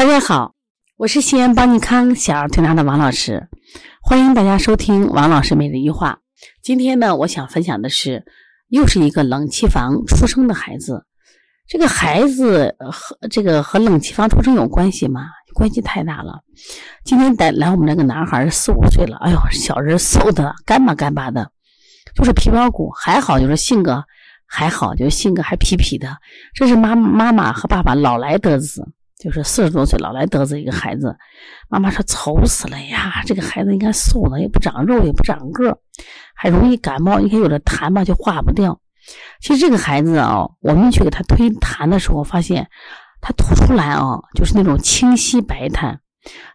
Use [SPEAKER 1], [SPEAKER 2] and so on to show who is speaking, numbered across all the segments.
[SPEAKER 1] 大家好，我是西安邦尼康小儿推拿的王老师，欢迎大家收听王老师每日一话。今天呢，我想分享的是，又是一个冷气房出生的孩子。这个孩子和这个和冷气房出生有关系吗？关系太大了。今天带来我们这个男孩四五岁了，哎呦，小人瘦的干巴干巴的，就是皮包骨，还好就是性格还好，就是性格还痞痞的。这是妈妈妈和爸爸老来得子。就是四十多岁老来得子一个孩子，妈妈说愁死了呀！这个孩子应该瘦了，也不长肉，也不长个，还容易感冒。你看有的痰吧就化不掉。其实这个孩子啊，我们去给他推痰的时候，发现他吐出来啊，就是那种清晰白痰。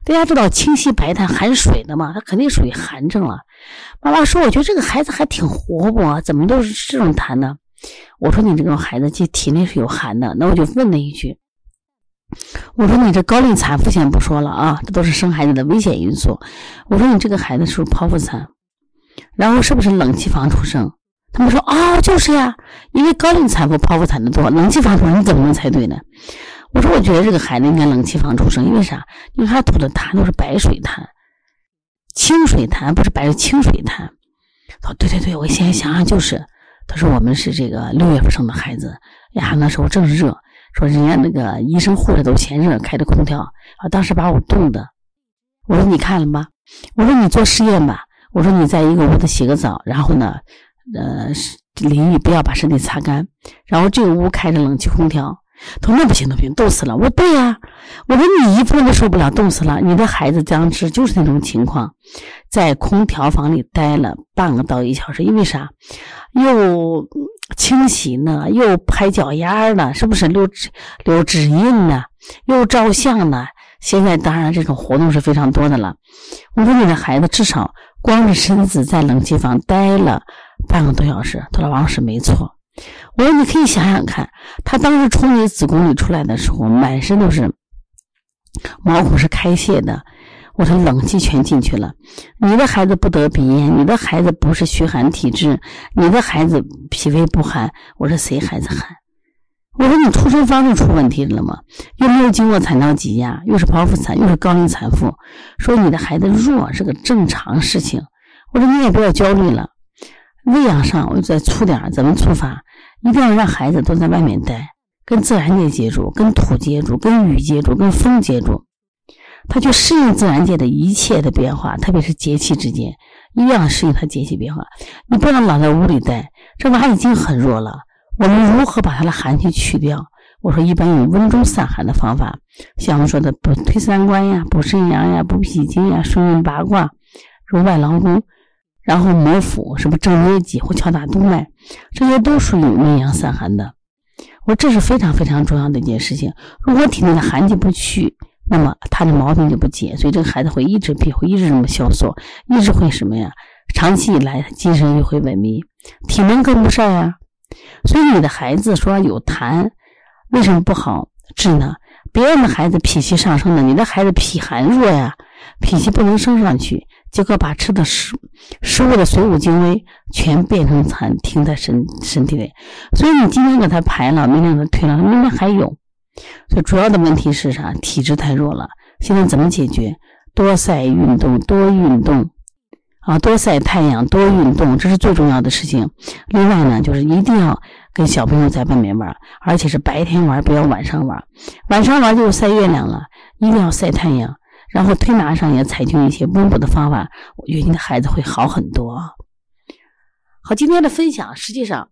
[SPEAKER 1] 大家知道清晰白痰含水的嘛？他肯定属于寒症了。妈妈说，我觉得这个孩子还挺活泼，怎么都是这种痰呢？我说你这个孩子体体内是有寒的，那我就问了一句。我说你这高龄产妇先不说了啊，这都是生孩子的危险因素。我说你这个孩子是不是剖腹产？然后是不是冷气房出生？他们说啊，就是呀，因为高龄产妇剖腹产的多，冷气房出生你怎么能猜对呢？我说我觉得这个孩子应该冷气房出生，因为啥？因为他吐的痰都是白水痰，清水痰不是白清水痰。他说对对对，我现在想想就是，他说我们是这个六月份生的孩子呀，那时候正热。说人家那个医生护士都嫌热，开着空调啊！当时把我冻的。我说你看了吗？我说你做实验吧。我说你在一个屋子洗个澡，然后呢，呃，淋浴不要把身体擦干，然后这个屋开着冷气空调。他说那不行，那不行，冻死了。我说对呀。我说你一分都受不了，冻死了。你的孩子僵直就是那种情况，在空调房里待了半个到一小时，因为啥？又。清洗呢，又拍脚丫呢，是不是留指留指印呢？又照相呢？现在当然这种活动是非常多的了。我说你的孩子至少光着身子在冷气房待了半个多小时。他说王老师没错。我说你可以想想看，他当时从你子宫里出来的时候，满身都是毛孔是开泄的。我说冷气全进去了，你的孩子不得鼻炎，你的孩子不是虚寒体质，你的孩子脾胃不寒。我说谁孩子寒？我说你出生方式出问题了吗？又没有经过产道挤压，又是剖腹产，又是高龄产妇，说你的孩子弱是个正常事情。我说你也不要焦虑了，喂养上我再粗点，怎么粗法？一定要让孩子都在外面待，跟自然界接触，跟土接触，跟雨接触，跟风接触。他去适应自然界的一切的变化，特别是节气之间，一定要适应它节气变化。你不能老在屋里待，这娃已经很弱了。我们如何把他的寒气去掉？我说，一般用温中散寒的方法，像我们说的补推三关呀、补肾阳呀、补脾经呀、顺运八卦、揉外劳宫，然后摩腹，什么正捏脊或敲打督脉，这些都属于温阳散寒的。我这是非常非常重要的一件事情。如果体内的寒气不去，那么他的毛病就不解，所以这个孩子会一直闭，会一直这么消瘦，一直会什么呀？长期以来精神就会萎靡，体能跟不上呀。所以你的孩子说有痰，为什么不好治呢？别人的孩子脾气上升了，你的孩子脾寒弱呀，脾气不能升上去，结果把吃的食食物的水谷精微全变成痰，停在身身体里。所以你今天给他排了，明天给他退了，明天还有。最主要的问题是啥？体质太弱了。现在怎么解决？多晒运动，多运动啊，多晒太阳，多运动，这是最重要的事情。另外呢，就是一定要跟小朋友在外面玩，而且是白天玩，不要晚上玩。晚上玩就晒月亮了，一定要晒太阳。然后推拿上也采取一些温补的方法，我觉得你的孩子会好很多。好，今天的分享实际上。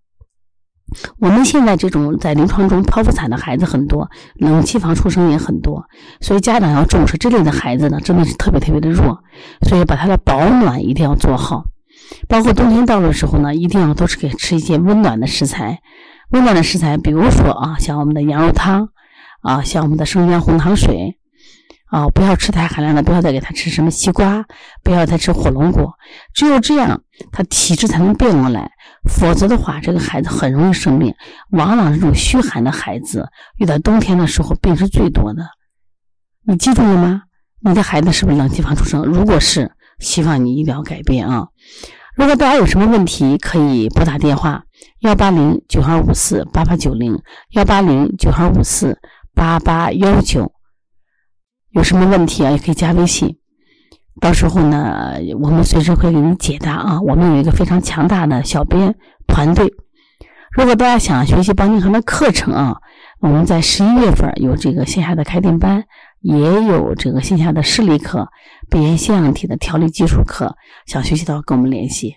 [SPEAKER 1] 我们现在这种在临床中剖腹产的孩子很多，冷气房出生也很多，所以家长要重视这类的孩子呢，真的是特别特别的弱，所以把他的保暖一定要做好，包括冬天到的时候呢，一定要都是给吃一些温暖的食材，温暖的食材，比如说啊，像我们的羊肉汤，啊，像我们的生姜红糖水。啊，不要吃太寒凉的，不要再给他吃什么西瓜，不要再吃火龙果，只有这样，他体质才能变过来。否则的话，这个孩子很容易生病。往往这种虚寒的孩子，遇到冬天的时候病是最多的。你记住了吗？你的孩子是不是冷气房出生？如果是，希望你一定要改变啊！如果大家有什么问题，可以拨打电话幺八零九二五四八八九零幺八零九二五四八八幺九。有什么问题啊，也可以加微信。到时候呢，我们随时会给你解答啊。我们有一个非常强大的小编团队。如果大家想学习邦尼康的课程啊，我们在十一月份有这个线下的开店班，也有这个线下的视力课、鼻炎腺样体的调理基础课。想学习的话，跟我们联系。